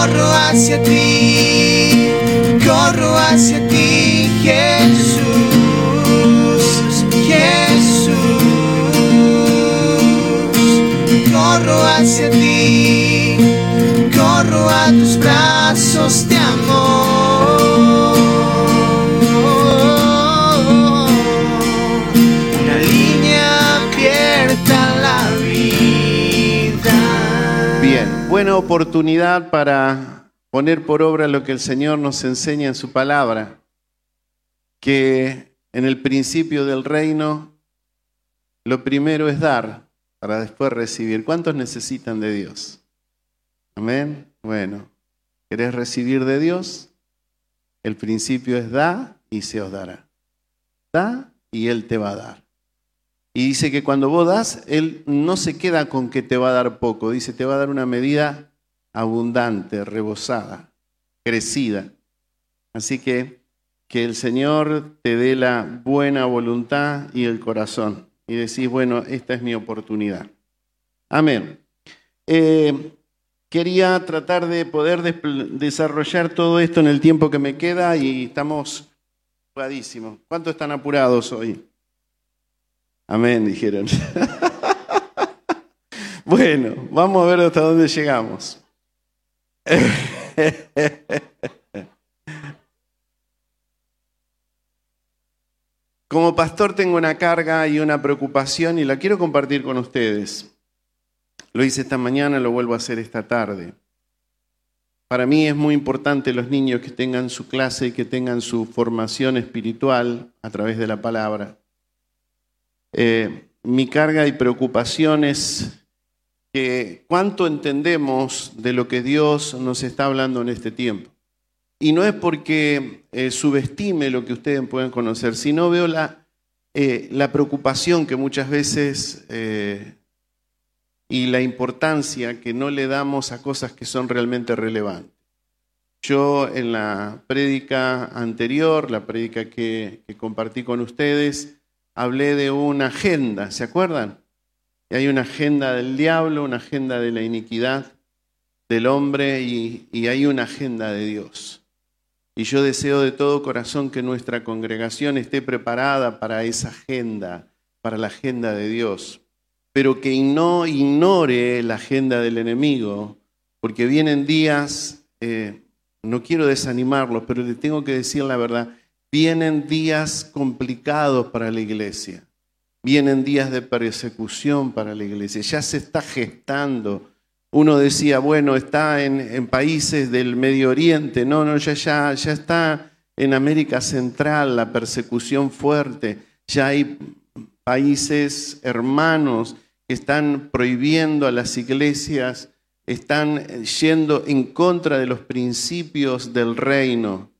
corro hacia ti, corro hacia ti, Jesús, Jesús, corro hacia ti, corro a tus brazos de amor. Buena oportunidad para poner por obra lo que el Señor nos enseña en su palabra, que en el principio del reino lo primero es dar para después recibir. ¿Cuántos necesitan de Dios? Amén. Bueno, ¿querés recibir de Dios? El principio es da y se os dará. Da y Él te va a dar. Y dice que cuando vos das, Él no se queda con que te va a dar poco, dice, te va a dar una medida abundante, rebosada, crecida. Así que que el Señor te dé la buena voluntad y el corazón. Y decís, bueno, esta es mi oportunidad. Amén. Eh, quería tratar de poder desarrollar todo esto en el tiempo que me queda y estamos apuradísimos. ¿Cuántos están apurados hoy? Amén, dijeron. bueno, vamos a ver hasta dónde llegamos. Como pastor tengo una carga y una preocupación y la quiero compartir con ustedes. Lo hice esta mañana, lo vuelvo a hacer esta tarde. Para mí es muy importante los niños que tengan su clase y que tengan su formación espiritual a través de la palabra. Eh, mi carga y preocupación es que cuánto entendemos de lo que Dios nos está hablando en este tiempo. Y no es porque eh, subestime lo que ustedes pueden conocer, sino veo la, eh, preocupación que muchas veces y la importancia que no le damos a cosas que son realmente relevantes. Yo en la prédica anterior, la prédica que compartí con ustedes, hablé de una agenda, ¿se acuerdan? Y hay una agenda del diablo, una agenda de la iniquidad del hombre y, hay una agenda de Dios. Y yo deseo de todo corazón que nuestra congregación esté preparada para esa agenda, para la agenda de Dios, pero que no ignore la agenda del enemigo, porque vienen días, eh, no quiero desanimarlos, pero les tengo que decir la verdad, vienen días complicados para la iglesia, vienen días de persecución para la iglesia, ya se está gestando. Uno decía, bueno, está en, países del Medio Oriente, no, no, ya, ya, ya está en América Central la persecución fuerte, ya hay países hermanos que están prohibiendo a las iglesias, están yendo en contra de los principios del reino.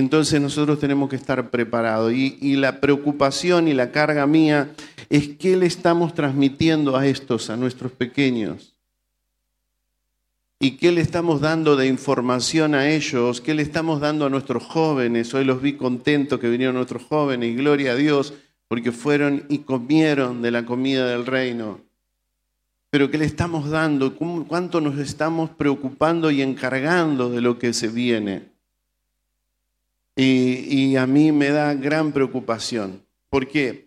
Entonces nosotros tenemos que estar preparados. Y, y la preocupación y la carga mía es qué le estamos transmitiendo a estos, a nuestros pequeños. ¿Y qué le estamos dando de información a ellos? ¿Qué le estamos dando a nuestros jóvenes? Hoy los vi contentos que vinieron nuestros jóvenes y gloria a Dios porque fueron y comieron de la comida del reino. Pero ¿qué le estamos dando? ¿Cuánto nos estamos preocupando y encargando de lo que se viene? Y, a mí me da gran preocupación. ¿Por qué?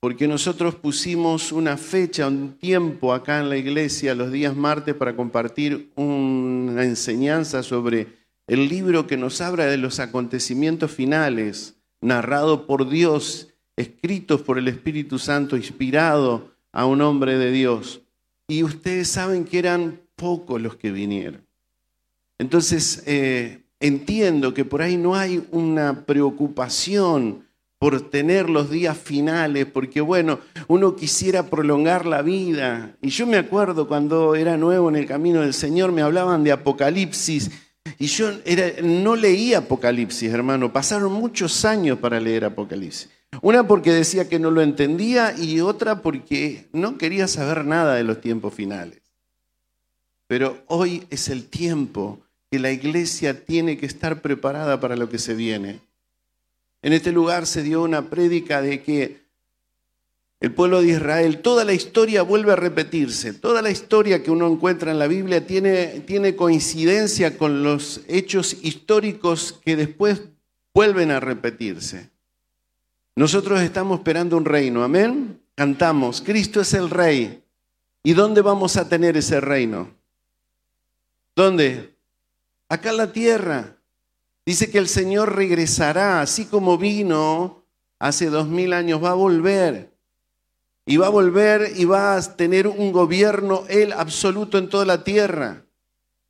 porque nosotros pusimos una fecha, un tiempo acá en la iglesia los días martes para compartir una enseñanza sobre el libro que nos habla de los acontecimientos finales, narrado por Dios, escritos por el Espíritu Santo, inspirado a un hombre de Dios. Y ustedes saben que eran pocos los que vinieron. Entonces, eh, entiendo que por ahí no hay una preocupación por tener los días finales, porque bueno, uno quisiera prolongar la vida. Y yo me acuerdo cuando era nuevo en el camino del Señor, me hablaban de Apocalipsis, y yo era, no leía Apocalipsis, hermano, pasaron muchos años para leer Apocalipsis. Una porque decía que no lo entendía y otra porque no quería saber nada de los tiempos finales. Pero hoy es el tiempo que la iglesia tiene que estar preparada para lo que se viene. En este lugar se dio una prédica de que el pueblo de Israel, toda la historia vuelve a repetirse. Toda la historia que uno encuentra en la Biblia tiene, tiene coincidencia con los hechos históricos que después vuelven a repetirse. Nosotros estamos esperando un reino, amén. Cantamos, Cristo es el rey. ¿Y dónde vamos a tener ese reino? ¿Dónde? Acá la tierra. Dice que el Señor regresará, así como vino hace dos mil años, va a volver. Y va a volver y va a tener un gobierno, Él, absoluto en toda la tierra.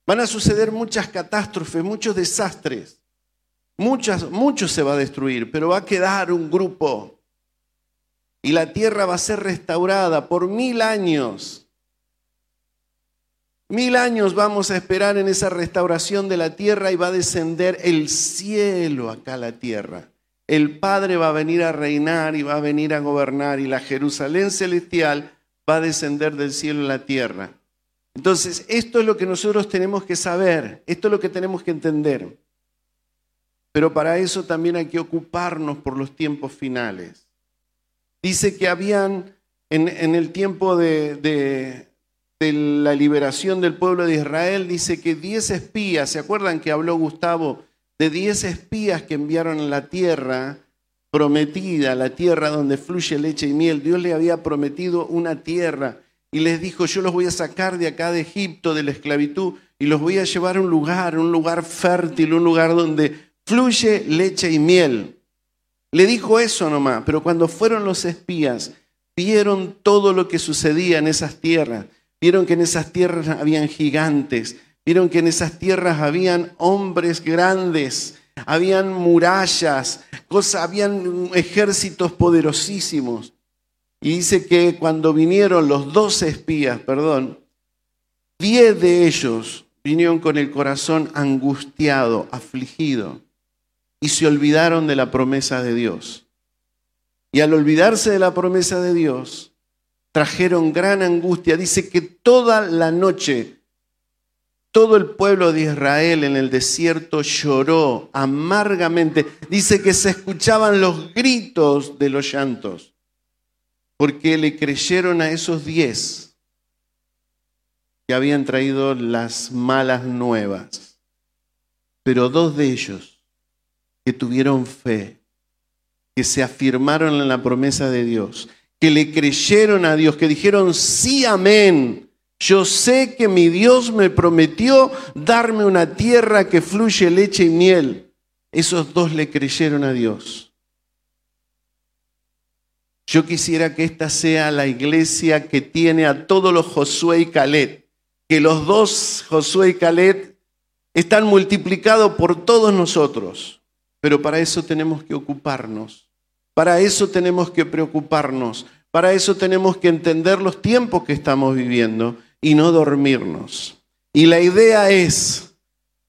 Van a suceder muchas catástrofes, muchos desastres. Muchas, mucho se va a destruir, pero va a quedar un grupo. Y la tierra va a ser restaurada por mil años. Mil años vamos a esperar en esa restauración de la tierra y va a descender el cielo acá a la tierra el Padre va a venir a reinar y va a venir a gobernar y la Jerusalén celestial va a descender del cielo a la tierra. Entonces, esto es lo que nosotros tenemos que saber, esto es lo que tenemos que entender. Pero para eso también hay que ocuparnos por los tiempos finales. Dice que habían en, el tiempo de, de, la liberación del pueblo de Israel, dice que diez espías, ¿se acuerdan que habló Gustavo de diez espías que enviaron a la tierra prometida, la tierra donde fluye leche y miel. Dios le había prometido una tierra y les dijo, yo los voy a sacar de acá de Egipto, de la esclavitud, y los voy a llevar a un lugar, un lugar fértil, un lugar donde fluye leche y miel. Le dijo eso nomás, pero cuando fueron los espías, vieron todo lo que sucedía en esas tierras, vieron que en esas tierras habían gigantes, Vieron que en esas tierras habían hombres grandes, habían murallas, cosas, habían ejércitos poderosísimos. Y dice que cuando vinieron los doce espías, perdón, diez de ellos vinieron con el corazón angustiado, afligido, y se olvidaron de la promesa de Dios. Y al olvidarse de la promesa de Dios, trajeron gran angustia. Dice que toda la noche todo el pueblo de Israel en el desierto lloró amargamente. Dice que se escuchaban los gritos de los llantos, porque le creyeron a esos diez que habían traído las malas nuevas. Pero dos de ellos que tuvieron fe, que se afirmaron en la promesa de Dios, que le creyeron a Dios, que dijeron sí, amén yo sé que mi Dios me prometió darme una tierra que fluye leche y miel. Esos dos le creyeron a Dios. Yo quisiera que esta sea la iglesia que tiene a todos los Josué y Caleb. Que los dos, Josué y Caleb, están multiplicados por todos nosotros. Pero para eso tenemos que ocuparnos. Para eso tenemos que preocuparnos. Para eso tenemos que entender los tiempos que estamos viviendo y no dormirnos. Y la idea es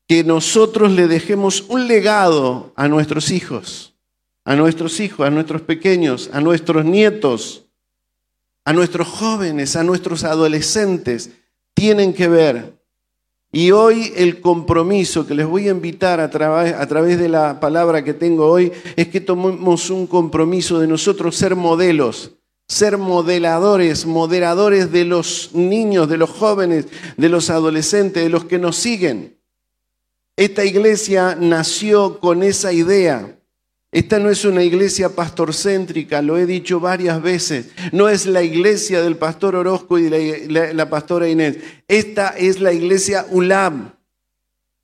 que nosotros le dejemos un legado a nuestros hijos, a nuestros hijos, a nuestros pequeños, a nuestros nietos, a nuestros jóvenes, a nuestros adolescentes. Tienen que ver. Y hoy el compromiso que les voy a invitar a, a través de la palabra que tengo hoy es que tomemos un compromiso de nosotros ser modelos ser modeladores, moderadores de los niños, de los jóvenes, de los adolescentes, de los que nos siguen. Esta iglesia nació con esa idea. Esta no es una iglesia pastorcéntrica, lo he dicho varias veces. No es la iglesia del pastor Orozco y la, la pastora Inés. Esta es la iglesia ULAM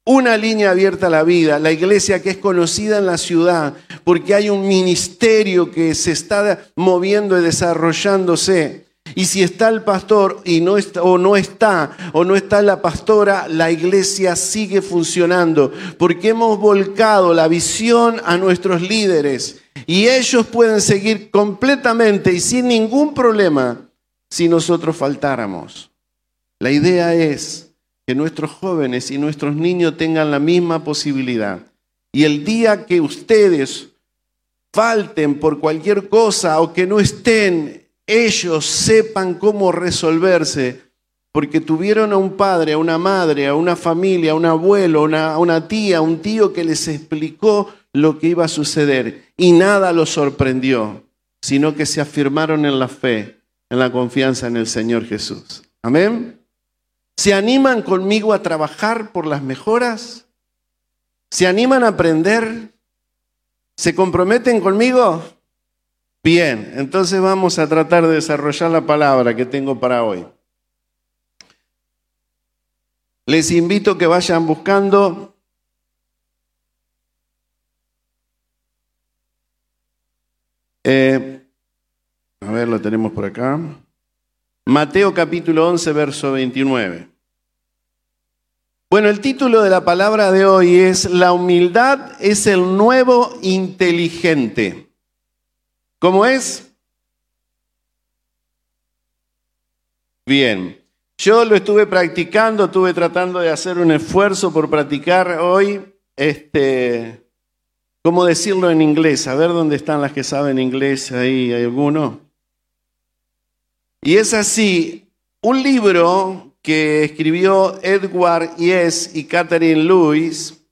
una línea abierta a la vida, la iglesia que es conocida en la ciudad, porque hay un ministerio que se está moviendo y desarrollándose. Y si está el pastor y no está, o no está, o no está la pastora, la iglesia sigue funcionando, porque hemos volcado la visión a nuestros líderes y ellos pueden seguir completamente y sin ningún problema si nosotros faltáramos. La idea es que nuestros jóvenes y nuestros niños tengan la misma posibilidad. Y el día que ustedes falten por cualquier cosa o que no estén, ellos sepan cómo resolverse, porque tuvieron a un padre, a una madre, a una familia, a un abuelo, a una, tía, un tío que les explicó lo que iba a suceder y nada los sorprendió. sino que se afirmaron en la fe, en la confianza en el Señor Jesús. Amén. ¿Se animan conmigo a trabajar por las mejoras? ¿Se animan a aprender? ¿Se comprometen conmigo? Bien, entonces vamos a tratar de desarrollar la palabra que tengo para hoy. Les invito a que vayan buscando Eh, a ver, lo tenemos por acá. Mateo capítulo 11, verso 29. Bueno, el título de la palabra de hoy es La humildad es el nuevo inteligente. ¿Cómo es? Bien, yo lo estuve practicando, estuve tratando de hacer un esfuerzo por practicar hoy. Este, ¿Cómo decirlo en inglés? A ver dónde están las que saben inglés, ahí hay alguno. Y es así, un libro que escribió Edward Yes y Catherine Lewis,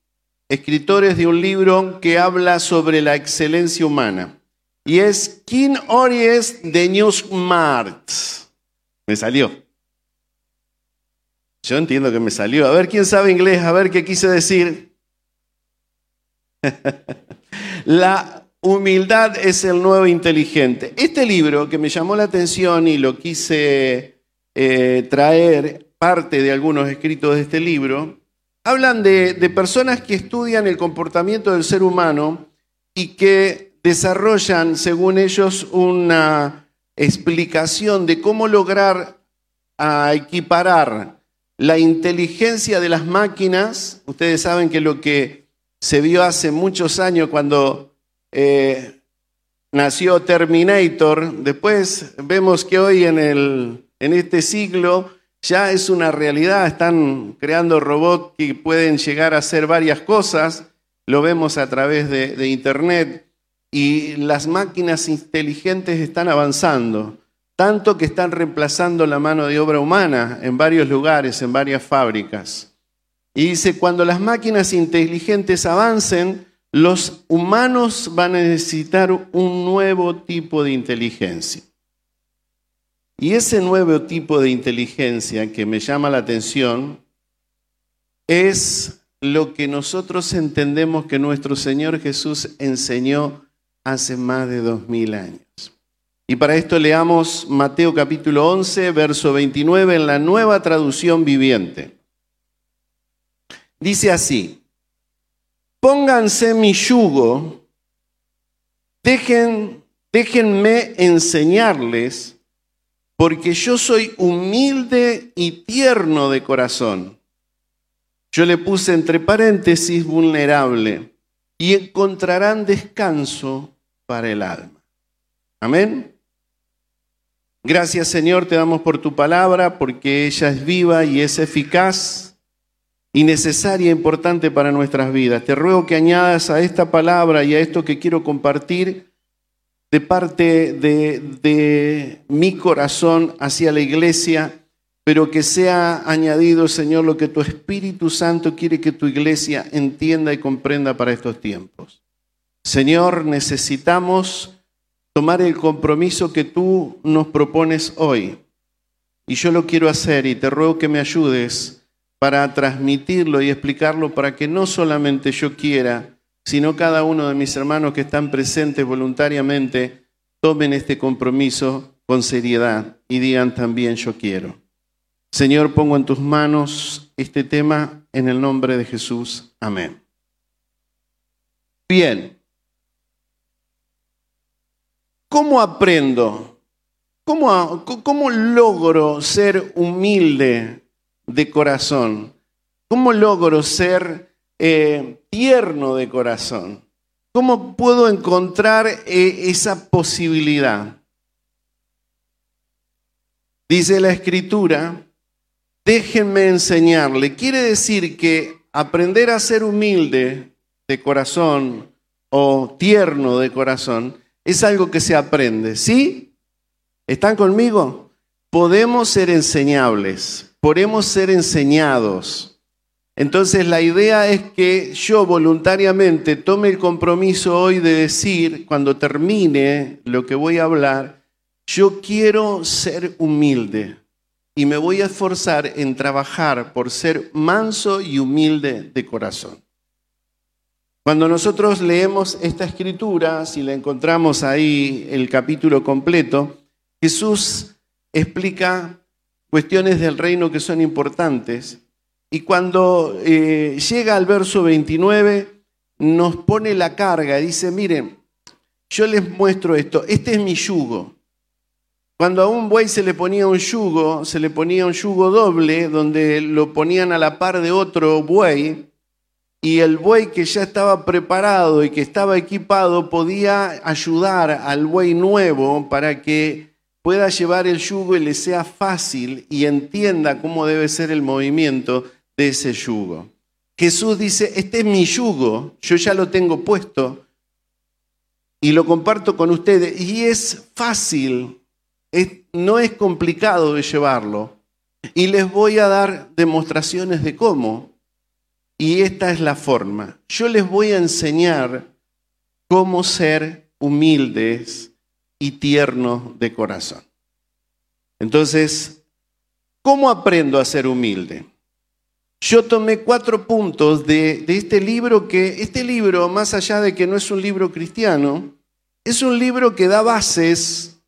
escritores de un libro que habla sobre la excelencia humana. Y es King Ories de New Smart. Me salió. Yo entiendo que me salió. A ver quién sabe inglés, a ver qué quise decir. la humildad es el nuevo inteligente. Este libro que me llamó la atención y lo quise eh, traer, parte de algunos escritos de este libro, hablan de personas que estudian el comportamiento del ser humano y que desarrollan, según ellos, una explicación de cómo lograr equiparar la inteligencia de las máquinas. Ustedes saben que lo que se vio hace muchos años cuando eh, nació Terminator. Después vemos que hoy en, este siglo ya es una realidad. Están creando robots que pueden llegar a hacer varias cosas. Lo vemos a través de Internet. Y las máquinas inteligentes están avanzando, tanto que están reemplazando la mano de obra humana en varios lugares, en varias fábricas. Y dice, cuando las máquinas inteligentes avancen, los humanos van a necesitar un nuevo tipo de inteligencia. Y ese nuevo tipo de inteligencia que me llama la atención es lo que nosotros entendemos que nuestro Señor Jesús enseñó hace más de dos mil años. Y para esto leamos Mateo capítulo 11, verso 29 en la nueva traducción viviente. Dice así, pónganse mi yugo, déjenme enseñarles, porque yo soy humilde y tierno de corazón. Yo le puse entre paréntesis vulnerable y encontrarán descanso para el alma. Amén. Gracias Señor, te damos por tu palabra, porque ella es viva y es eficaz y necesaria e importante para nuestras vidas. Te ruego que añadas a esta palabra y a esto que quiero compartir de parte de, de mi corazón hacia la iglesia, pero que sea añadido, Señor, lo que tu Espíritu Santo quiere que tu iglesia entienda y comprenda para estos tiempos. Señor, necesitamos tomar el compromiso que tú nos propones hoy. Y yo lo quiero hacer y te ruego que me ayudes para transmitirlo y explicarlo para que no solamente yo quiera, sino cada uno de mis hermanos que están presentes voluntariamente tomen este compromiso con seriedad y digan también yo quiero. Señor, pongo en tus manos este tema en el nombre de Jesús. Amén. Bien. ¿Cómo aprendo? ¿Cómo, cómo logro ser humilde de corazón? ¿Cómo logro ser eh, tierno de corazón? ¿Cómo puedo encontrar eh, esa posibilidad? Dice la escritura, déjenme enseñarle. Quiere decir que aprender a ser humilde de corazón o tierno de corazón es algo que se aprende. ¿Sí? ¿Están conmigo? Podemos ser enseñables, podemos ser enseñados. Entonces la idea es que yo voluntariamente tome el compromiso hoy de decir, cuando termine lo que voy a hablar, yo quiero ser humilde y me voy a esforzar en trabajar por ser manso y humilde de corazón. Cuando nosotros leemos esta escritura, si la encontramos ahí el capítulo completo, Jesús explica cuestiones del reino que son importantes y cuando eh, llega al verso 29 nos pone la carga, dice, miren, yo les muestro esto, este es mi yugo. Cuando a un buey se le ponía un yugo, se le ponía un yugo doble, donde lo ponían a la par de otro buey, y el buey que ya estaba preparado y que estaba equipado podía ayudar al buey nuevo para que pueda llevar el yugo y le sea fácil y entienda cómo debe ser el movimiento de ese yugo. Jesús dice, este es mi yugo, yo ya lo tengo puesto y lo comparto con ustedes y es fácil, no es complicado de llevarlo y les voy a dar demostraciones de cómo. Y esta es la forma. Yo les voy a enseñar cómo ser humildes y tiernos de corazón. Entonces, ¿cómo aprendo a ser humilde? Yo tomé cuatro puntos de, este libro que, este libro, más allá de que no es un libro cristiano, es un libro que da bases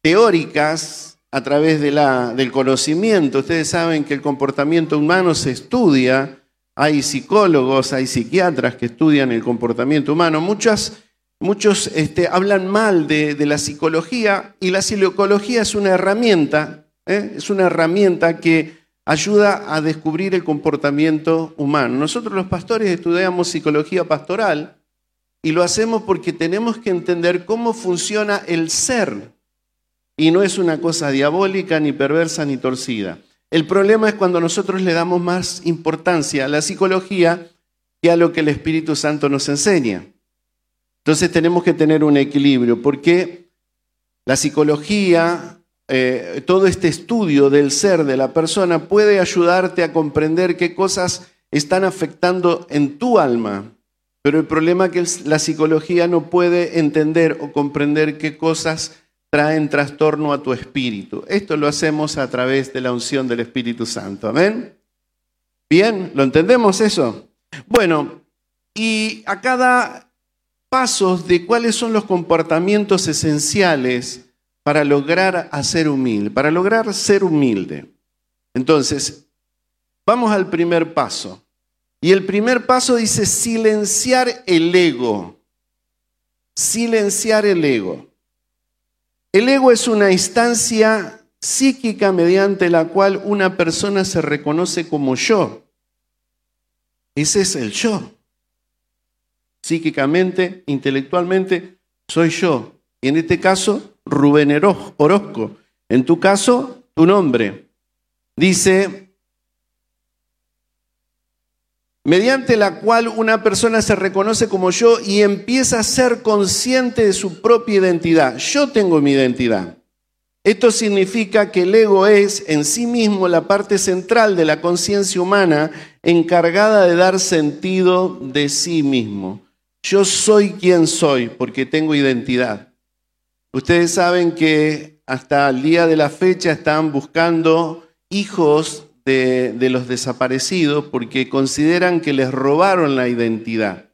teóricas a través de la, del conocimiento. Ustedes saben que el comportamiento humano se estudia, hay psicólogos, hay psiquiatras que estudian el comportamiento humano. Muchas, muchos este, hablan mal de, la psicología y la psicología es una herramienta, ¿eh? es una herramienta que ayuda a descubrir el comportamiento humano. Nosotros los pastores estudiamos psicología pastoral y lo hacemos porque tenemos que entender cómo funciona el ser y no es una cosa diabólica, ni perversa, ni torcida. El problema es cuando nosotros le damos más importancia a la psicología que a lo que el Espíritu Santo nos enseña. Entonces tenemos que tener un equilibrio, porque la psicología, eh, todo este estudio del ser de la persona puede ayudarte a comprender qué cosas están afectando en tu alma. Pero el problema es que la psicología no puede entender o comprender qué cosas traen trastorno a tu espíritu. Esto lo hacemos a través de la unción del Espíritu Santo. Amén. Bien, ¿lo entendemos eso? Bueno, y a cada paso de cuáles son los comportamientos esenciales para lograr hacer humilde, para lograr ser humilde. Entonces, vamos al primer paso. Y el primer paso dice silenciar el ego. Silenciar el ego. El ego es una instancia psíquica mediante la cual una persona se reconoce como yo. Ese es el yo. Psíquicamente, intelectualmente, soy yo. Y en este caso, Rubén Orozco. En tu caso, tu nombre. Dice, mediante la cual una persona se reconoce como yo y empieza a ser consciente de su propia identidad. Yo tengo mi identidad. Esto significa que el ego es en sí mismo la parte central de la conciencia humana encargada de dar sentido de sí mismo. Yo soy quien soy porque tengo identidad. Ustedes saben que hasta el día de la fecha están buscando hijos de, los desaparecidos porque consideran que les robaron la identidad.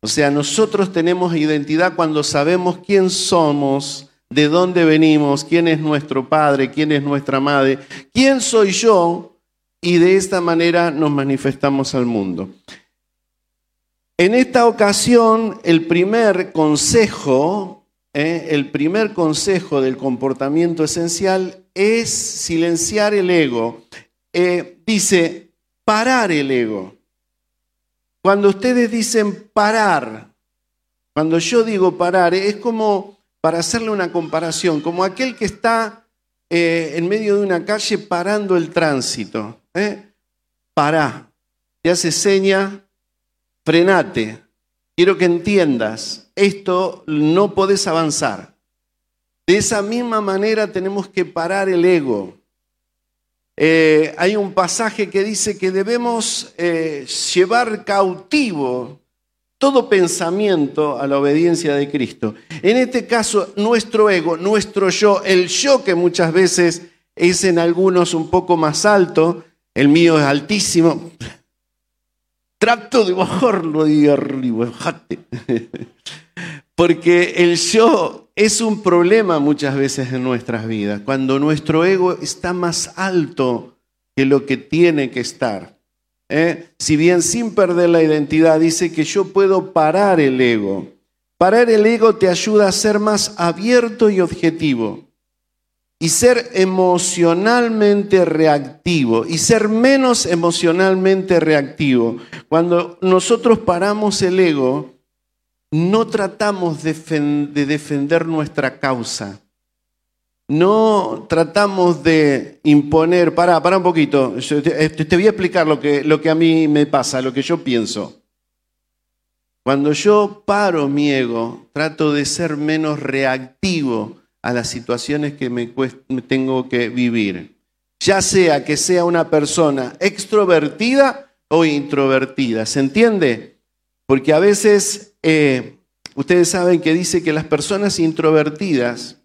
O sea, nosotros tenemos identidad cuando sabemos quién somos, de dónde venimos, quién es nuestro padre, quién es nuestra madre, quién soy yo, y de esta manera nos manifestamos al mundo. En esta ocasión, el primer consejo, eh, el primer consejo del comportamiento esencial es silenciar el ego, eh, dice parar el ego. Cuando ustedes dicen parar, cuando yo digo parar, es como, para hacerle una comparación, como aquel que está eh, en medio de una calle parando el tránsito. ¿eh? Pará, te hace seña, frenate. Quiero que entiendas, esto no podés avanzar. De esa misma manera tenemos que parar el ego. Eh, hay un pasaje que dice que debemos eh, llevar cautivo todo pensamiento a la obediencia de Cristo. En este caso, nuestro ego, nuestro yo, el yo que muchas veces es en algunos un poco más alto, el mío es altísimo. Trato de bajarlo de arriba, Porque el yo es un problema muchas veces en nuestras vidas, cuando nuestro ego está más alto que lo que tiene que estar. ¿eh? Si bien sin perder la identidad, dice que yo puedo parar el ego. Parar el ego te ayuda a ser más abierto y objetivo y ser emocionalmente reactivo y ser menos emocionalmente reactivo. Cuando nosotros paramos el ego, no tratamos de defender nuestra causa. No tratamos de imponer, para, para un poquito, te, te, voy a explicar lo que, lo que a mí me pasa, lo que yo pienso. Cuando yo paro mi ego, trato de ser menos reactivo a las situaciones que me, tengo que vivir. Ya sea que sea una persona extrovertida o introvertida. ¿Se entiende? Porque a veces eh, ustedes saben que dice que las personas introvertidas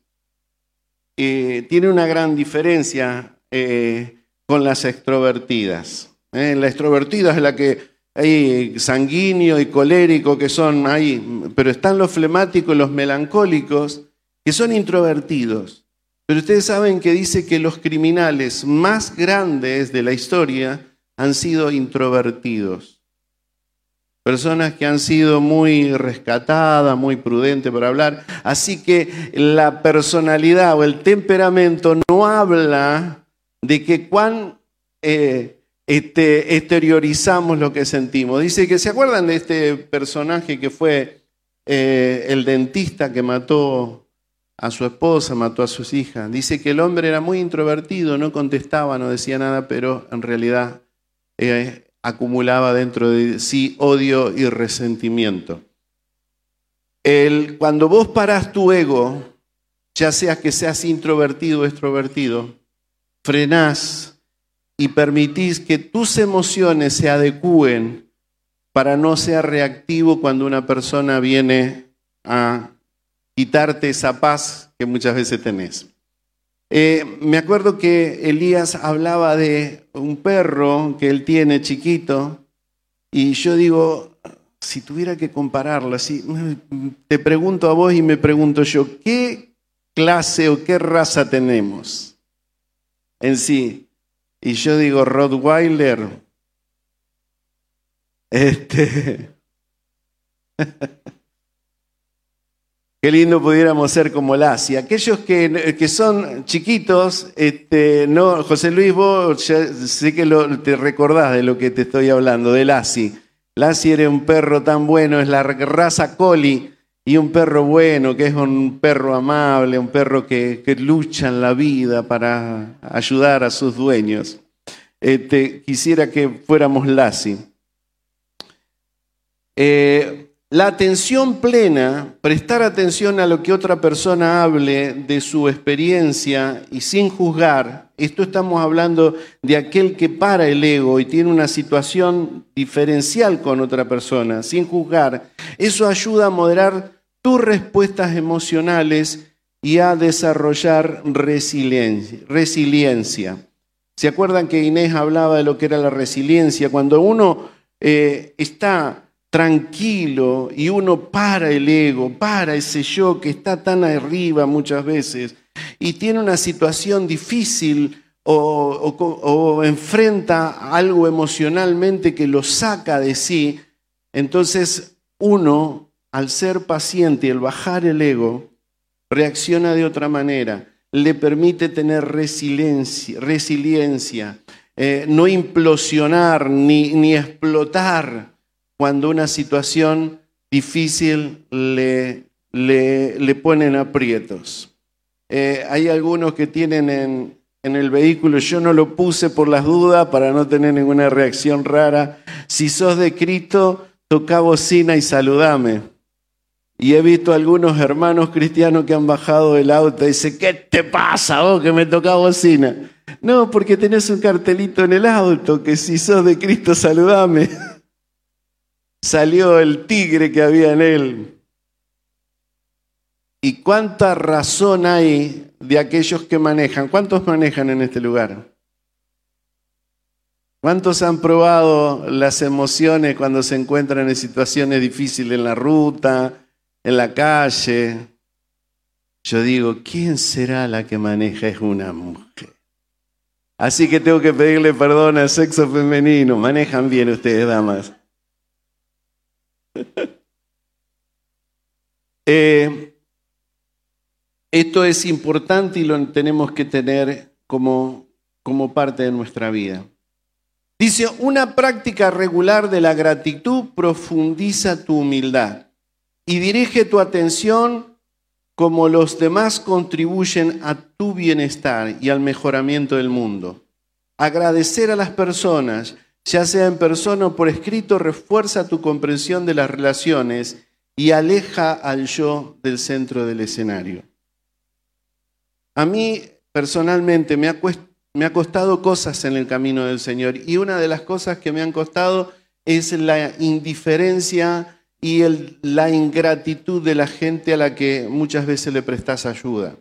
eh, tienen una gran diferencia eh, con las extrovertidas. La extrovertida es la que hay sanguíneo y colérico que son ahí, pero están los flemáticos los melancólicos que son introvertidos. Pero ustedes saben que dice que los criminales más grandes de la historia han sido introvertidos. Personas que han sido muy rescatadas, muy prudentes para hablar. Así que la personalidad o el temperamento no habla de que cuán eh, este, exteriorizamos lo que sentimos. Dice que se acuerdan de este personaje que fue eh, el dentista que mató a su esposa, mató a sus hijas. Dice que el hombre era muy introvertido, no contestaba, no decía nada, pero en realidad eh, acumulaba dentro de sí odio y resentimiento. El, cuando vos parás tu ego, ya sea que seas introvertido o extrovertido, frenás y permitís que tus emociones se adecúen para no ser reactivo cuando una persona viene a quitarte esa paz que muchas veces tenés. Eh, me acuerdo que Elías hablaba de un perro que él tiene chiquito y yo digo, si tuviera que compararlo, si, te pregunto a vos y me pregunto yo, ¿qué clase o qué raza tenemos en sí? Y yo digo, Rottweiler, este... Qué lindo pudiéramos ser como Lassi. Aquellos que, que son chiquitos, este, no, José Luis, vos sé que te recordás de lo que te estoy hablando, de Lassi. Lassi era un perro tan bueno, es la raza Collie, y un perro bueno, que es un perro amable, un perro que, que lucha en la vida para ayudar a sus dueños. Este, quisiera que fuéramos Lassi. La atención plena, prestar atención a lo que otra persona hable de su experiencia y sin juzgar, esto estamos hablando de aquel que para el ego y tiene una situación diferencial con otra persona, sin juzgar, eso ayuda a moderar tus respuestas emocionales y a desarrollar resiliencia. ¿Se acuerdan que Inés hablaba de lo que era la resiliencia? Cuando uno eh, está tranquilo y uno para el ego, para ese yo que está tan arriba muchas veces y tiene una situación difícil o, enfrenta algo emocionalmente que lo saca de sí, entonces uno, al ser paciente y al bajar el ego, reacciona de otra manera, le permite tener resiliencia, resiliencia eh, no implosionar ni, ni explotar cuando una situación difícil le, le, ponen aprietos. Eh, hay algunos que tienen en, en el vehículo, yo no lo puse por las dudas para no tener ninguna reacción rara. Si sos de Cristo, toca bocina y saludame. Y he visto algunos hermanos cristianos que han bajado del auto y dicen, ¿qué te pasa vos que me toca bocina? No, porque tenés un cartelito en el auto que si sos de Cristo saludame. Salió el tigre que había en él. ¿Y cuánta razón hay de aquellos que manejan? ¿Cuántos manejan en este lugar? ¿Cuántos han probado las emociones cuando se encuentran en situaciones difíciles en la ruta, en la calle? Yo digo, ¿quién será la que maneja? Es una mujer. Así que tengo que pedirle perdón al sexo femenino. Manejan bien ustedes, damas. eh, esto es importante y lo tenemos que tener como, como parte de nuestra vida. Dice, una práctica regular de la gratitud profundiza tu humildad y dirige tu atención como los demás contribuyen a tu bienestar y al mejoramiento del mundo. Agradecer a las personas, ya sea en persona o por escrito, refuerza tu comprensión de las relaciones y aleja al yo del centro del escenario. A mí personalmente me ha, costado cosas en el camino del Señor y una de las cosas que me han costado es la indiferencia y la ingratitud de la gente a la que muchas veces le prestas ayuda.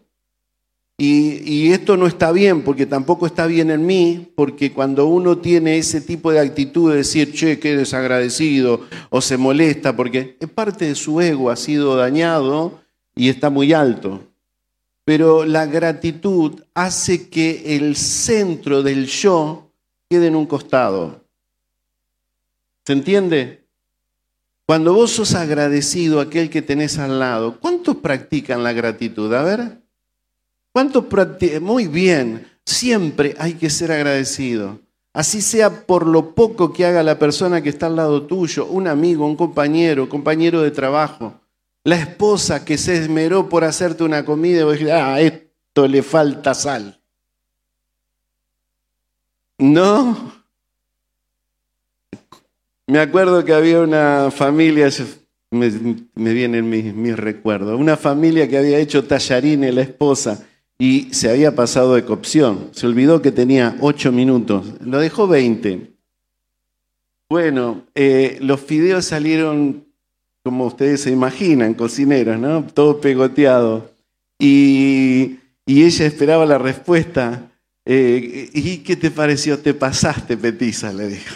Y, esto no está bien, porque tampoco está bien en mí, porque cuando uno tiene ese tipo de actitud de decir, che, qué desagradecido, o se molesta, porque es parte de su ego, ha sido dañado y está muy alto pero la gratitud hace que el centro del yo quede en un costado. ¿Se entiende? Cuando vos sos agradecido a aquel que tenés al lado, ¿cuántos practican la gratitud? A ver. ¿Cuántos practican? Muy bien, siempre hay que ser agradecido. Así sea por lo poco que haga la persona que está al lado tuyo, un amigo, un compañero, compañero de trabajo la esposa que se esmeró por hacerte una comida y vos dijiste, ah, esto le falta sal. No. Me acuerdo que había una familia, me, vienen mis, mis, recuerdos, una familia que había hecho tallarines la esposa y se había pasado de cocción. Se olvidó que tenía ocho minutos, lo dejó veinte. Bueno, eh, los fideos salieron como ustedes se imaginan, cocineros, ¿no? Todo pegoteado. Y, ella esperaba la respuesta. Eh, ¿Y qué te pareció? Te pasaste, petiza, le dijo.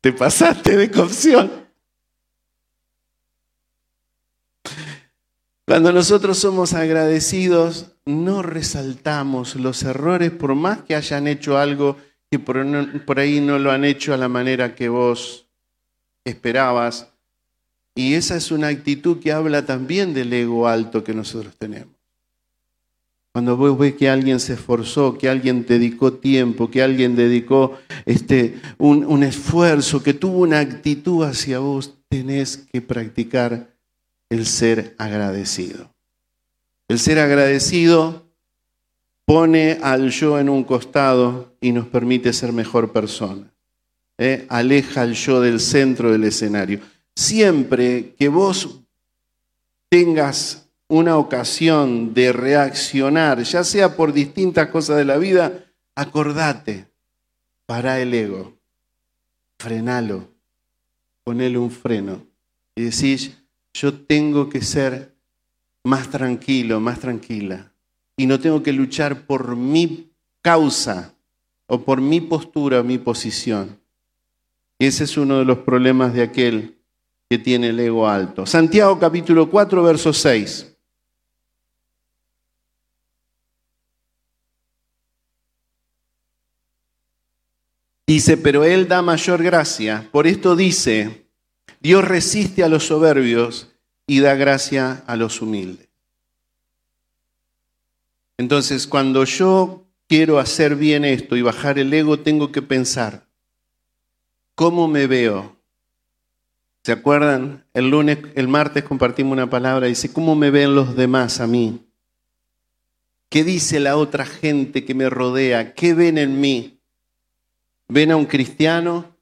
Te pasaste de cocción. Cuando nosotros somos agradecidos, no resaltamos los errores por más que hayan hecho algo que por ahí no lo han hecho a la manera que vos esperabas y esa es una actitud que habla también del ego alto que nosotros tenemos. Cuando vos ves que alguien se esforzó, que alguien dedicó tiempo, que alguien dedicó este, un, un esfuerzo, que tuvo una actitud hacia vos, tenés que practicar el ser agradecido. El ser agradecido pone al yo en un costado y nos permite ser mejor persona. ¿eh? Aleja al yo del centro del escenario siempre que vos tengas una ocasión de reaccionar, ya sea por distintas cosas de la vida, acordate, para el ego, frenalo, ponele un freno y decís, yo tengo que ser más tranquilo, más tranquila, y no tengo que luchar por mi causa o por mi postura o mi posición. ese es uno de los problemas de aquel que tiene el ego alto. Santiago capítulo 4, verso 6. Dice, pero Él da mayor gracia. Por esto dice, Dios resiste a los soberbios y da gracia a los humildes. Entonces, cuando yo quiero hacer bien esto y bajar el ego, tengo que pensar, ¿cómo me veo? ¿Se acuerdan? El lunes, el martes compartimos una palabra, dice, ¿cómo me ven los demás a mí? ¿Qué dice la otra gente que me rodea? ¿Qué ven en mí? ¿Ven a un cristiano?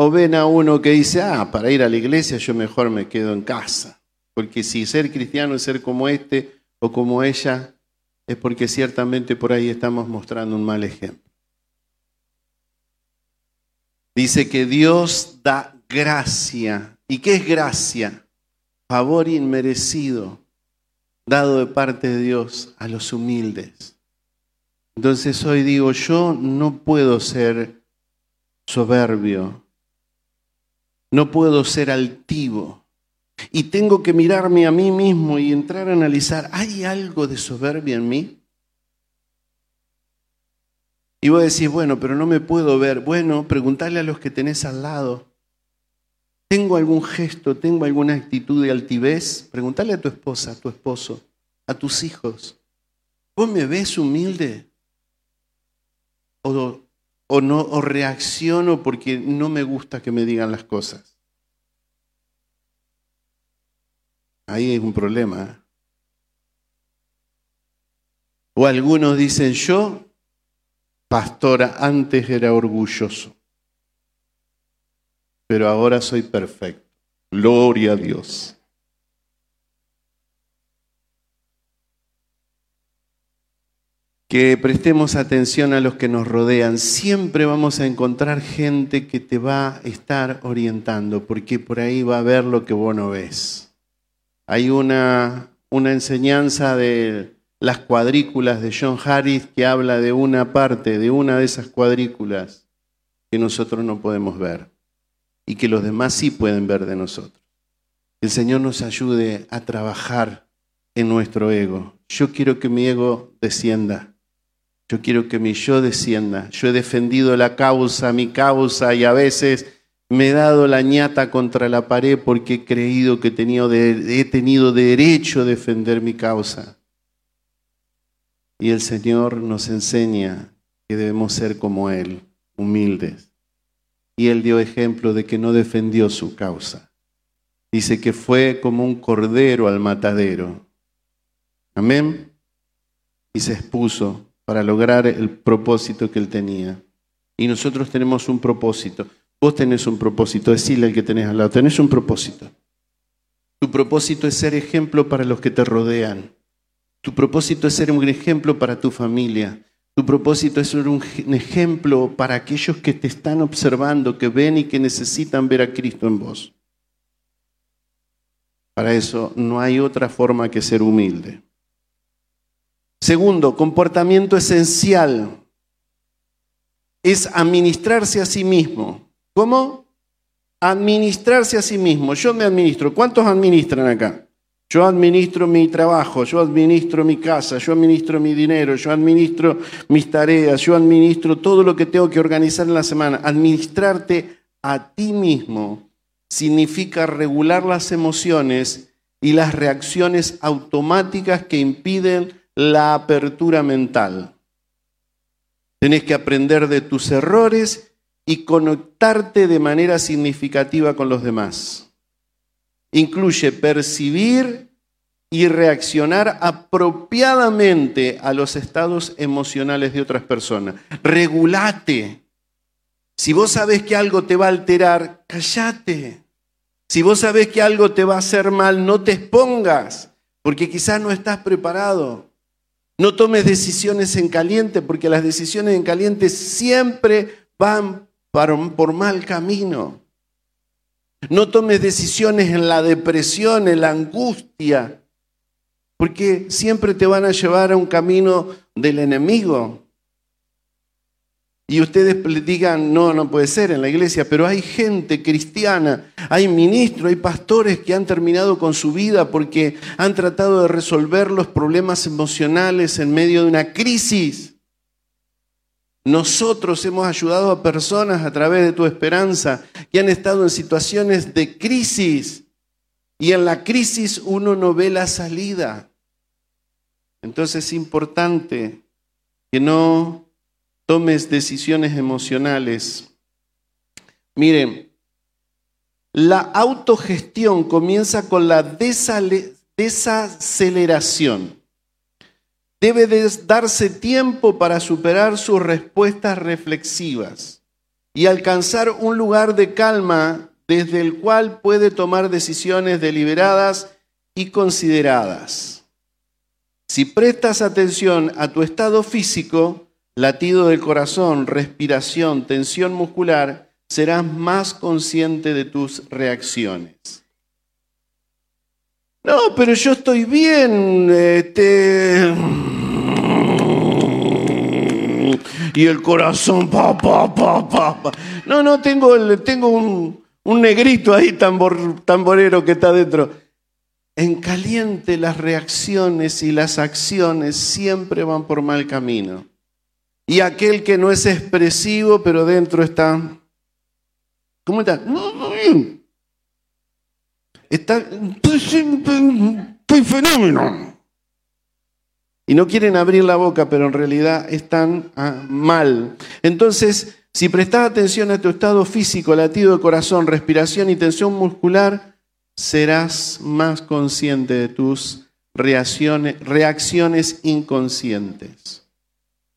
¿O ven a uno que dice, ah, para ir a la iglesia yo mejor me quedo en casa? porque si ser cristiano es ser como este o como ella, es porque ciertamente por ahí estamos mostrando un mal ejemplo. Dice que Dios da gracia. ¿Y qué es gracia? Favor inmerecido dado de parte de Dios a los humildes. Entonces hoy digo, yo no puedo ser soberbio, no puedo ser altivo. Y tengo que mirarme a mí mismo y entrar a analizar, ¿hay algo de soberbia en mí? Y vos decís, bueno, pero no me puedo ver. Bueno, preguntarle a los que tenés al lado. ¿Tengo algún gesto, tengo alguna actitud de altivez? Preguntarle a tu esposa, a tu esposo, a tus hijos. ¿Vos me ves humilde? ¿O, o no, reacciono porque no me gusta que me digan las cosas? Ahí hay un problema. O algunos dicen, yo, pastora, antes era orgulloso, pero ahora soy perfecto. Gloria a Dios. Que prestemos atención a los que nos rodean. Siempre vamos a encontrar gente que te va a estar orientando, porque por ahí va a ver lo que vos no ves. Hay una, una enseñanza de las cuadrículas de John Harris que habla de una parte, de una de esas cuadrículas que nosotros no podemos ver y que los demás sí pueden ver de nosotros. El Señor nos ayude a trabajar en nuestro ego. Yo quiero que mi ego descienda. Yo quiero que mi yo descienda. Yo he defendido la causa, mi causa, y a veces me he dado la ñata contra la pared porque he creído que he tenido, derecho a defender mi causa. Y el Señor nos enseña que debemos ser como Él, humildes. Y Él dio ejemplo de que no defendió su causa. Dice que fue como un cordero al matadero. Amén. Y se expuso para lograr el propósito que él tenía. Y nosotros tenemos un propósito. Vos tenés un propósito, decirle al que tenés al lado, tenés un propósito. Tu propósito es ser ejemplo para los que te rodean. Tu propósito es ser un ejemplo para tu familia. Tu propósito es ser un ejemplo para aquellos que te están observando, que ven y que necesitan ver a Cristo en vos. Para eso no hay otra forma que ser humilde. Segundo, comportamiento esencial es administrarse a sí mismo. ¿Cómo? Administrarse a sí mismo. Yo me administro. ¿Cuántos administran acá? Yo administro mi trabajo, yo administro mi casa, yo administro mi dinero, yo administro mis tareas, yo administro todo lo que tengo que organizar en la semana. Administrarte a ti mismo significa regular las emociones y las reacciones automáticas que impiden la apertura mental. Tenés que aprender de tus errores y conectarte de manera significativa con los demás. Incluye percibir y reaccionar apropiadamente a los estados emocionales de otras personas. Regulate. Si vos sabés que algo te va a alterar, callate. Si vos sabés que algo te va a hacer mal, no te expongas, porque quizás no estás preparado. No tomes decisiones en caliente, porque las decisiones en caliente siempre van por mal camino. No tomes decisiones en la depresión, en la angustia, porque siempre te van a llevar a un camino del enemigo y ustedes digan, no, no puede ser en la iglesia, pero hay gente cristiana, hay ministros, hay pastores que han terminado con su vida porque han tratado de resolver los problemas emocionales en medio de una crisis. Nosotros hemos ayudado a personas a través de tu esperanza que han estado en situaciones de crisis y en la crisis uno no ve la salida. Entonces es importante que no tomes decisiones emocionales. Miren, la autogestión comienza con la desaceleración. Debe darse tiempo para superar sus respuestas reflexivas y alcanzar un lugar de calma desde el cual puede tomar decisiones deliberadas y consideradas. Si prestas atención a tu estado físico, latido del corazón, respiración, tensión muscular, serás más consciente de tus reacciones. No, pero yo estoy bien, este... Y el corazón, pa, pa, pa, pa, No, no, tengo, tengo un, un negrito ahí tambor, tamborero que está dentro. En caliente las reacciones y las acciones siempre van por mal camino. Y aquel que no es expresivo, pero dentro está... ¿Cómo está? Está... Estoy fenómeno. Y no quieren abrir la boca, pero en realidad están ah, mal. Entonces, si prestas atención a tu estado físico, latido de corazón, respiración y tensión muscular, serás más consciente de tus reacciones, reacciones inconscientes.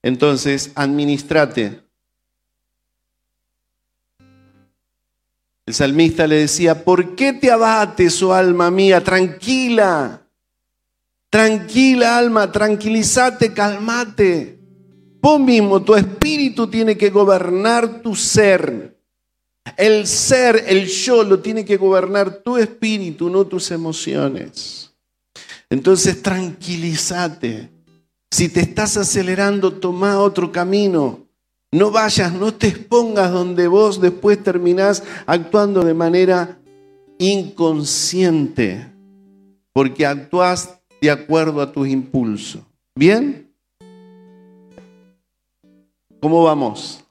Entonces, administrate. El salmista le decía, ¿por qué te abates, oh alma mía? Tranquila, tranquila alma, tranquilízate, calmate. Vos mismo, tu espíritu tiene que gobernar tu ser. El ser, el yo, lo tiene que gobernar tu espíritu, no tus emociones. Entonces tranquilízate. Si te estás acelerando, toma otro camino. No vayas, no te expongas donde vos después terminás actuando de manera inconsciente, porque actúas de acuerdo a tus impulsos. ¿Bien? ¿Cómo vamos?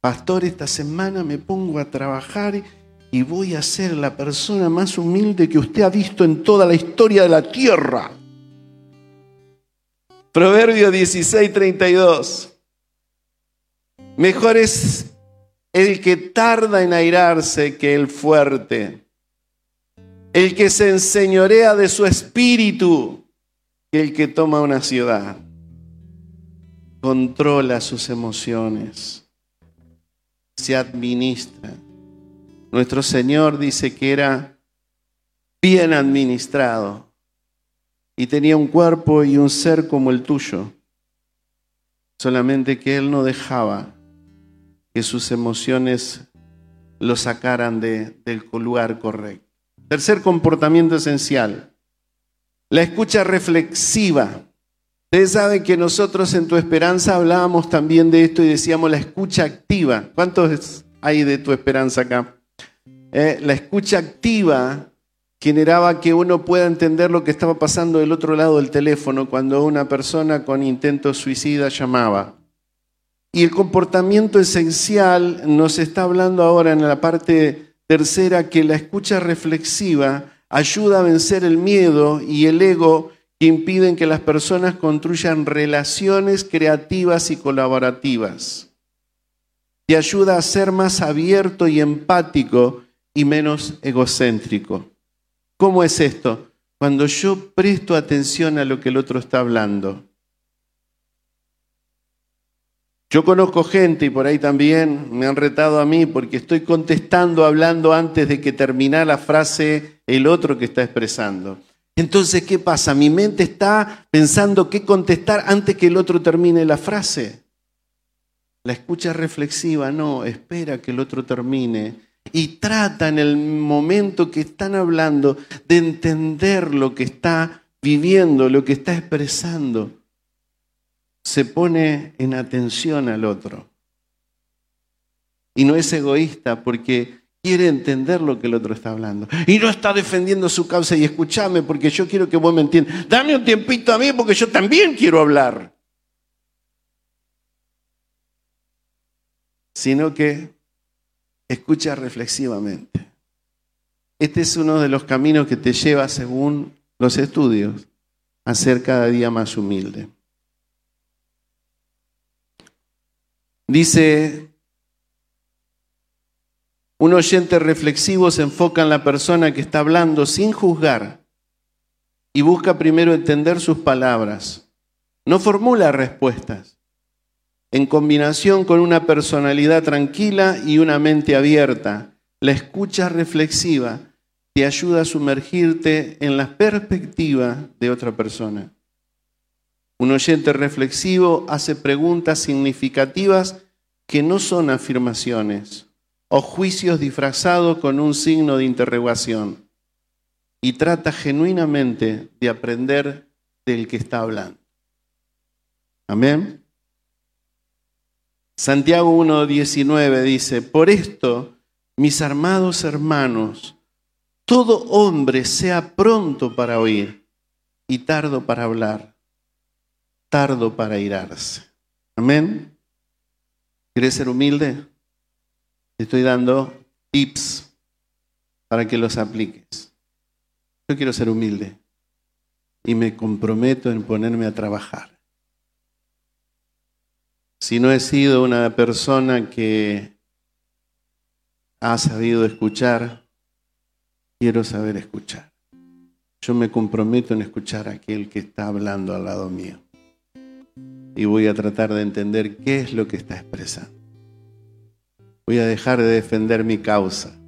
Pastor, esta semana me pongo a trabajar y voy a ser la persona más humilde que usted ha visto en toda la historia de la tierra. Proverbio 16, 32. Mejor es el que tarda en airarse que el fuerte. El que se enseñorea de su espíritu que el que toma una ciudad controla sus emociones, se administra. Nuestro Señor dice que era bien administrado y tenía un cuerpo y un ser como el tuyo, solamente que Él no dejaba que sus emociones lo sacaran de, del lugar correcto. Tercer comportamiento esencial, la escucha reflexiva. Ustedes saben que nosotros en Tu Esperanza hablábamos también de esto y decíamos la escucha activa. ¿Cuántos hay de Tu Esperanza acá? Eh, la escucha activa generaba que uno pueda entender lo que estaba pasando del otro lado del teléfono cuando una persona con intento suicida llamaba. Y el comportamiento esencial nos está hablando ahora en la parte tercera que la escucha reflexiva ayuda a vencer el miedo y el ego que impiden que las personas construyan relaciones creativas y colaborativas. Te ayuda a ser más abierto y empático y menos egocéntrico. ¿Cómo es esto? Cuando yo presto atención a lo que el otro está hablando. Yo conozco gente y por ahí también me han retado a mí porque estoy contestando, hablando antes de que termine la frase el otro que está expresando. Entonces, ¿qué pasa? Mi mente está pensando qué contestar antes que el otro termine la frase. La escucha reflexiva, no, espera que el otro termine y trata en el momento que están hablando de entender lo que está viviendo, lo que está expresando. Se pone en atención al otro. Y no es egoísta porque quiere entender lo que el otro está hablando. Y no está defendiendo su causa y escúchame porque yo quiero que vos me entiendas. Dame un tiempito a mí porque yo también quiero hablar. Sino que escucha reflexivamente. Este es uno de los caminos que te lleva, según los estudios, a ser cada día más humilde. Dice un oyente reflexivo se enfoca en la persona que está hablando sin juzgar y busca primero entender sus palabras. No formula respuestas. En combinación con una personalidad tranquila y una mente abierta, la escucha reflexiva te ayuda a sumergirte en la perspectiva de otra persona. Un oyente reflexivo hace preguntas significativas que no son afirmaciones o juicios disfrazados con un signo de interrogación y trata genuinamente de aprender del que está hablando. Amén. Santiago 1.19 dice, por esto, mis armados hermanos, todo hombre sea pronto para oír y tardo para hablar, tardo para irarse. Amén. ¿Quieres ser humilde? Te estoy dando tips para que los apliques. Yo quiero ser humilde y me comprometo en ponerme a trabajar. Si no he sido una persona que ha sabido escuchar, quiero saber escuchar. Yo me comprometo en escuchar a aquel que está hablando al lado mío. Y voy a tratar de entender qué es lo que está expresando. Voy a dejar de defender mi causa.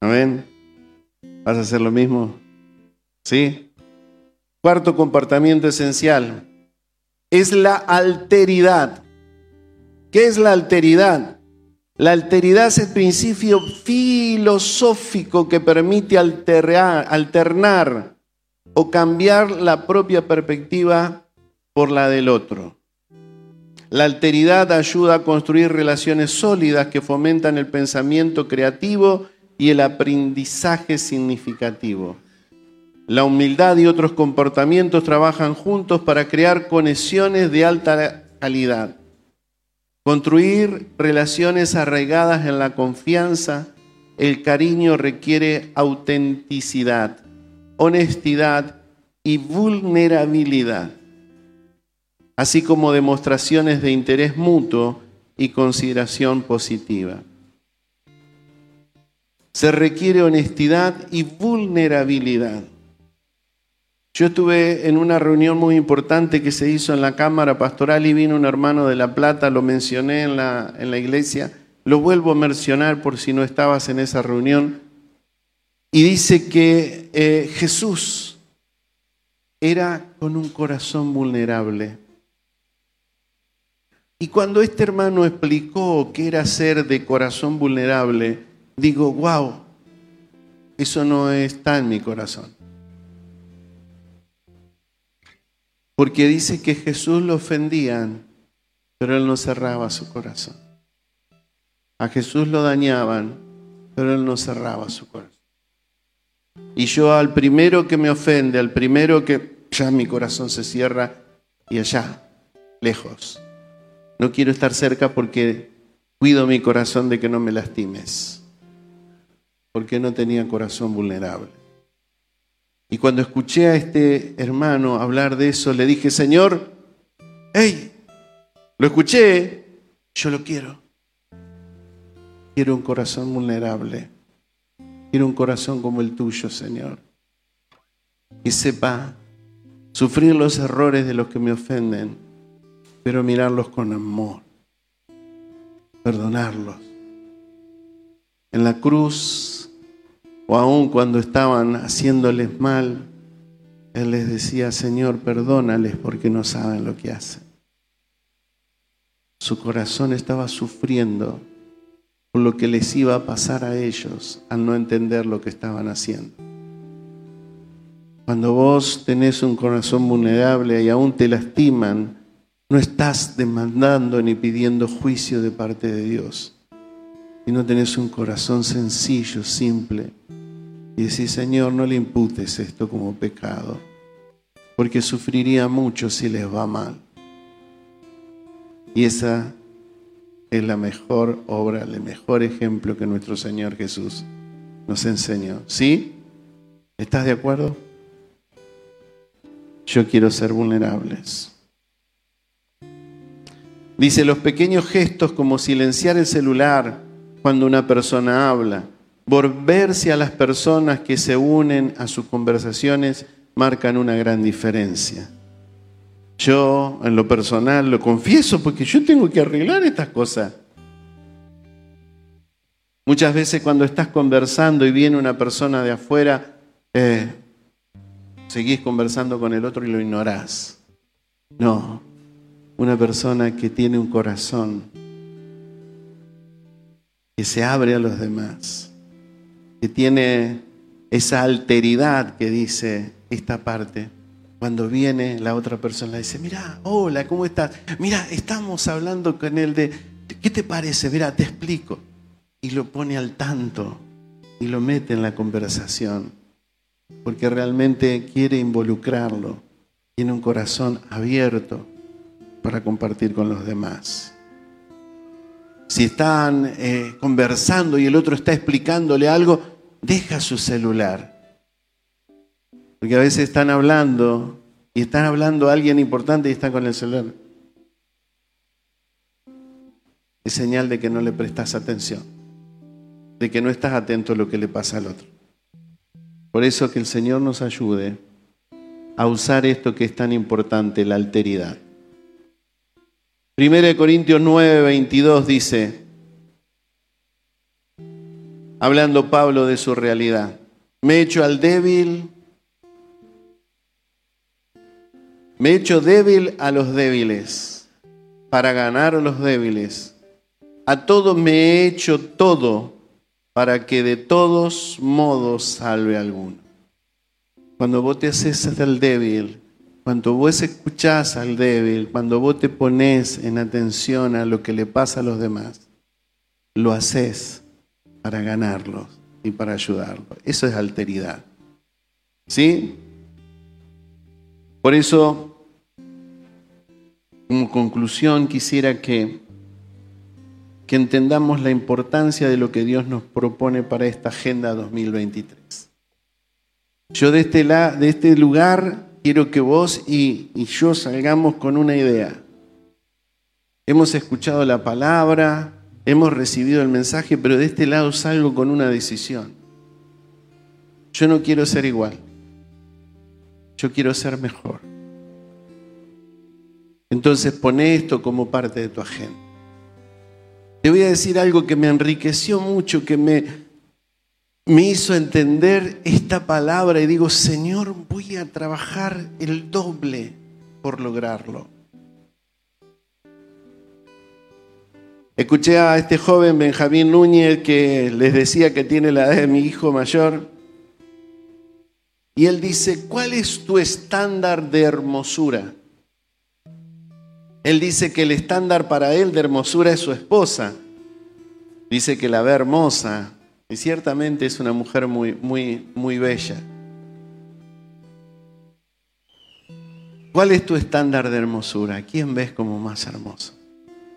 Amén. ¿Vas a hacer lo mismo? ¿Sí? Cuarto comportamiento esencial es la alteridad. ¿Qué es la alteridad? La alteridad es el principio filosófico que permite alterar, alternar o cambiar la propia perspectiva por la del otro. La alteridad ayuda a construir relaciones sólidas que fomentan el pensamiento creativo y el aprendizaje significativo. La humildad y otros comportamientos trabajan juntos para crear conexiones de alta calidad. Construir relaciones arraigadas en la confianza, el cariño requiere autenticidad, honestidad y vulnerabilidad, así como demostraciones de interés mutuo y consideración positiva. Se requiere honestidad y vulnerabilidad. Yo estuve en una reunión muy importante que se hizo en la Cámara Pastoral y vino un hermano de La Plata, lo mencioné en la, en la iglesia, lo vuelvo a mencionar por si no estabas en esa reunión, y dice que eh, Jesús era con un corazón vulnerable. Y cuando este hermano explicó qué era ser de corazón vulnerable, digo, wow, eso no está en mi corazón. Porque dice que Jesús lo ofendían, pero él no cerraba su corazón. A Jesús lo dañaban, pero él no cerraba su corazón. Y yo al primero que me ofende, al primero que ya mi corazón se cierra y allá, lejos. No quiero estar cerca porque cuido mi corazón de que no me lastimes. Porque no tenía corazón vulnerable. Y cuando escuché a este hermano hablar de eso, le dije, Señor, hey, lo escuché, yo lo quiero. Quiero un corazón vulnerable. Quiero un corazón como el tuyo, Señor. Y sepa sufrir los errores de los que me ofenden, pero mirarlos con amor. Perdonarlos. En la cruz o aun cuando estaban haciéndoles mal, Él les decía, Señor, perdónales porque no saben lo que hacen. Su corazón estaba sufriendo por lo que les iba a pasar a ellos al no entender lo que estaban haciendo. Cuando vos tenés un corazón vulnerable y aún te lastiman, no estás demandando ni pidiendo juicio de parte de Dios, no tenés un corazón sencillo, simple, y decir, Señor, no le imputes esto como pecado, porque sufriría mucho si les va mal. Y esa es la mejor obra, el mejor ejemplo que nuestro Señor Jesús nos enseñó. ¿Sí? ¿Estás de acuerdo? Yo quiero ser vulnerables. Dice, los pequeños gestos como silenciar el celular cuando una persona habla volverse a las personas que se unen a sus conversaciones marcan una gran diferencia. Yo, en lo personal, lo confieso porque yo tengo que arreglar estas cosas. Muchas veces cuando estás conversando y viene una persona de afuera, eh, seguís conversando con el otro y lo ignorás. No, una persona que tiene un corazón, que se abre a los demás, que tiene esa alteridad que dice esta parte. Cuando viene la otra persona, dice, mira, hola, ¿cómo estás? Mira, estamos hablando con él de, ¿qué te parece? Mira, te explico. Y lo pone al tanto y lo mete en la conversación, porque realmente quiere involucrarlo. Tiene un corazón abierto para compartir con los demás. Si están eh, conversando y el otro está explicándole algo, deja su celular. Porque a veces están hablando y están hablando a alguien importante y están con el celular. Es señal de que no le prestas atención, de que no estás atento a lo que le pasa al otro. Por eso que el Señor nos ayude a usar esto que es tan importante, la alteridad. 1 Corintios 9, 22 dice, hablando Pablo de su realidad, me echo al débil, me echo débil a los débiles, para ganar a los débiles. A todo me he hecho todo, para que de todos modos salve a alguno. Cuando vos te haces al débil, cuando vos escuchás al débil, cuando vos te pones en atención a lo que le pasa a los demás, lo haces para ganarlos y para ayudarlos. Eso es alteridad. ¿Sí? Por eso, como conclusión, quisiera que, que entendamos la importancia de lo que Dios nos propone para esta Agenda 2023. Yo de este, de este lugar quiero que vos y, yo salgamos con una idea. Hemos escuchado la palabra, hemos recibido el mensaje, pero de este lado salgo con una decisión. Yo no quiero ser igual. Yo quiero ser mejor. Entonces pone esto como parte de tu agenda. Te voy a decir algo que me enriqueció mucho, que me, me hizo entender esta palabra y digo, Señor, voy a trabajar el doble por lograrlo. Escuché a este joven Benjamín Núñez que les decía que tiene la edad de mi hijo mayor. Y él dice, ¿cuál es tu estándar de hermosura? Él dice que el estándar para él de hermosura es su esposa. Dice que la ve hermosa, y ciertamente es una mujer muy, muy, muy bella. ¿Cuál es tu estándar de hermosura? ¿Quién ves como más hermoso?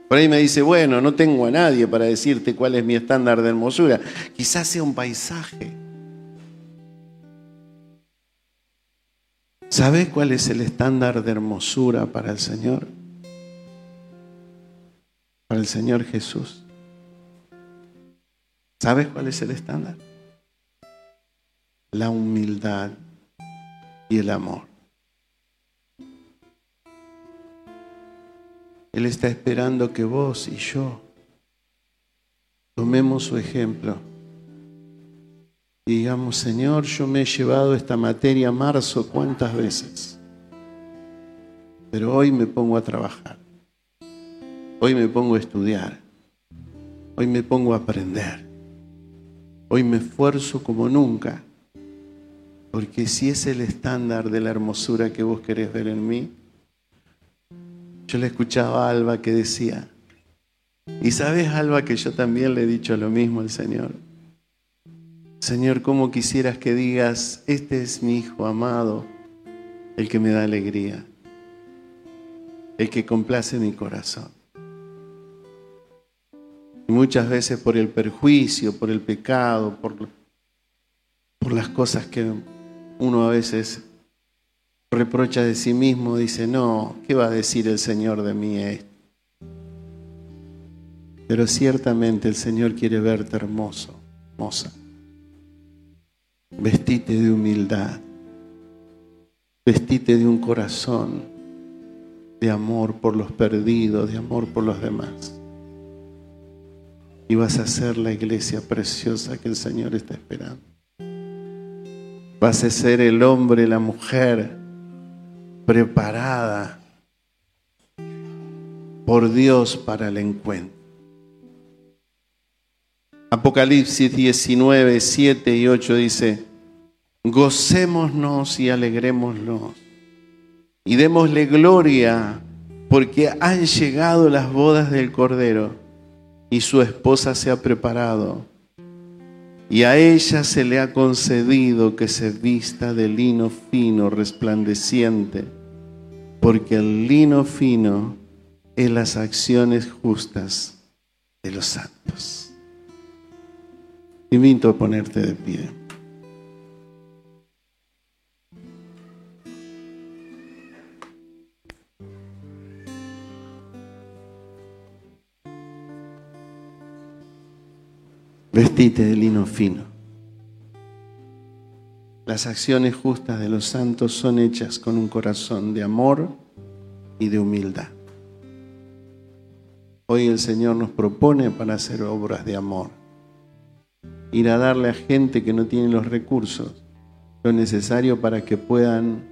Por ahí me dice, bueno, no tengo a nadie para decirte cuál es mi estándar de hermosura. Quizás sea un paisaje. ¿Sabes cuál es el estándar de hermosura para el Señor? Para el Señor Jesús. ¿Sabes cuál es el estándar? La humildad y el amor. Él está esperando que vos y yo tomemos su ejemplo y digamos, Señor, yo me he llevado esta materia a marzo cuántas veces, pero hoy me pongo a trabajar, hoy me pongo a estudiar, hoy me pongo a aprender. Hoy me esfuerzo como nunca, porque si es el estándar de la hermosura que vos querés ver en mí, yo le escuchaba a Alba que decía, y sabes Alba que yo también le he dicho lo mismo al Señor. Señor, ¿cómo quisieras que digas, este es mi Hijo amado, el que me da alegría, el que complace mi corazón? Y muchas veces por el perjuicio, por el pecado, por, por las cosas que uno a veces reprocha de sí mismo, dice, no, ¿qué va a decir el Señor de mí esto? Pero ciertamente el Señor quiere verte hermoso, hermosa. Vestite de humildad. Vestite de un corazón de amor por los perdidos, de amor por los demás. Y vas a ser la iglesia preciosa que el Señor está esperando. Vas a ser el hombre, la mujer preparada por Dios para el encuentro. Apocalipsis 19, 7 y 8 dice, gocémonos y alegrémonos y démosle gloria porque han llegado las bodas del Cordero y su esposa se ha preparado. Y a ella se le ha concedido que se vista de lino fino, resplandeciente, porque el lino fino es las acciones justas de los santos. invito a ponerte de pie. Vestite de lino fino. Las acciones justas de los santos son hechas con un corazón de amor y de humildad. Hoy el Señor nos propone para hacer obras de amor. Ir a darle a gente que no tiene los recursos lo necesario para que puedan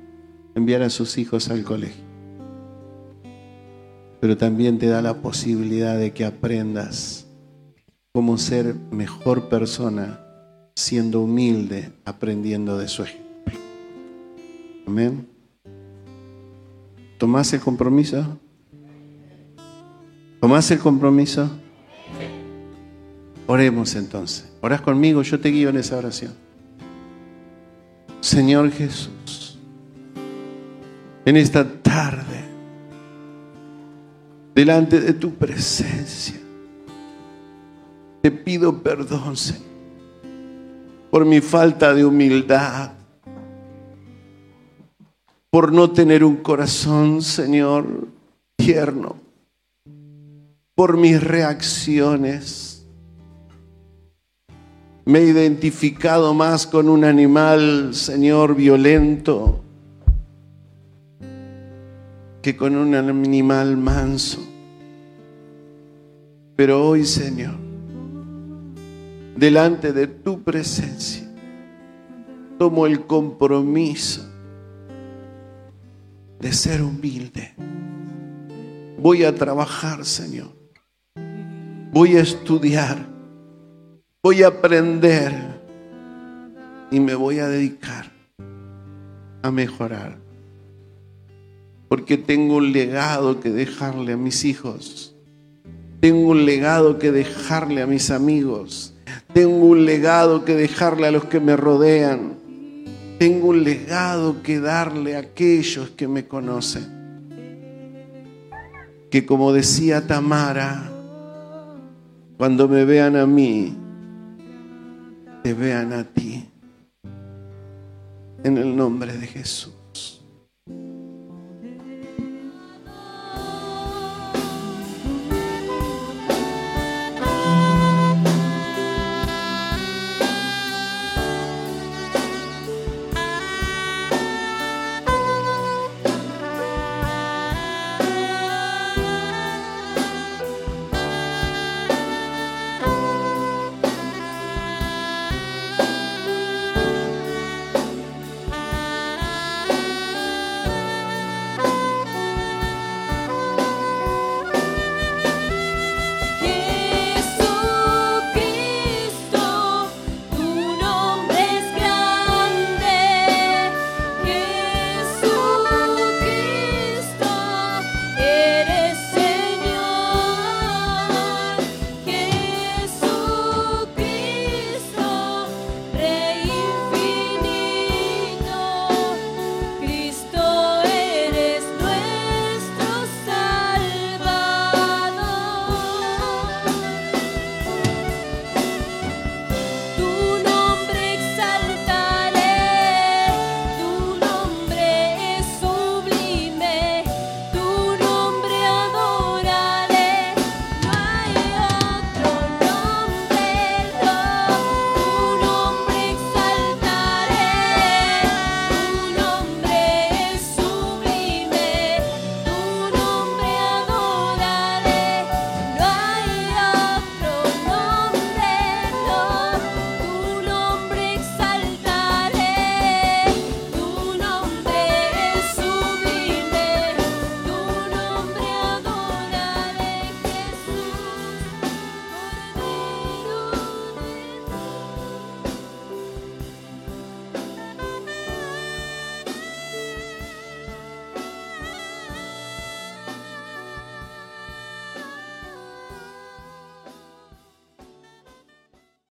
enviar a sus hijos al colegio. Pero también te da la posibilidad de que aprendas cómo ser mejor persona siendo humilde, aprendiendo de su ejemplo. Amén. ¿Tomás el compromiso? ¿Tomás el compromiso? Oremos entonces. Orás conmigo, yo te guío en esa oración. Señor Jesús, en esta tarde, delante de tu presencia, te pido perdón, Señor, por mi falta de humildad, por no tener un corazón, Señor, tierno, por mis reacciones. Me he identificado más con un animal, Señor, violento, que con un animal manso. Pero hoy, Señor, delante de tu presencia, tomo el compromiso de ser humilde. Voy a trabajar, Señor. Voy a estudiar. Voy a aprender. Y me voy a dedicar a mejorar. Porque tengo un legado que dejarle a mis hijos. Tengo un legado que dejarle a mis amigos tengo un legado que dejarle a los que me rodean. Tengo un legado que darle a aquellos que me conocen. Que como decía Tamara, cuando me vean a mí, te vean a ti. En el nombre de Jesús.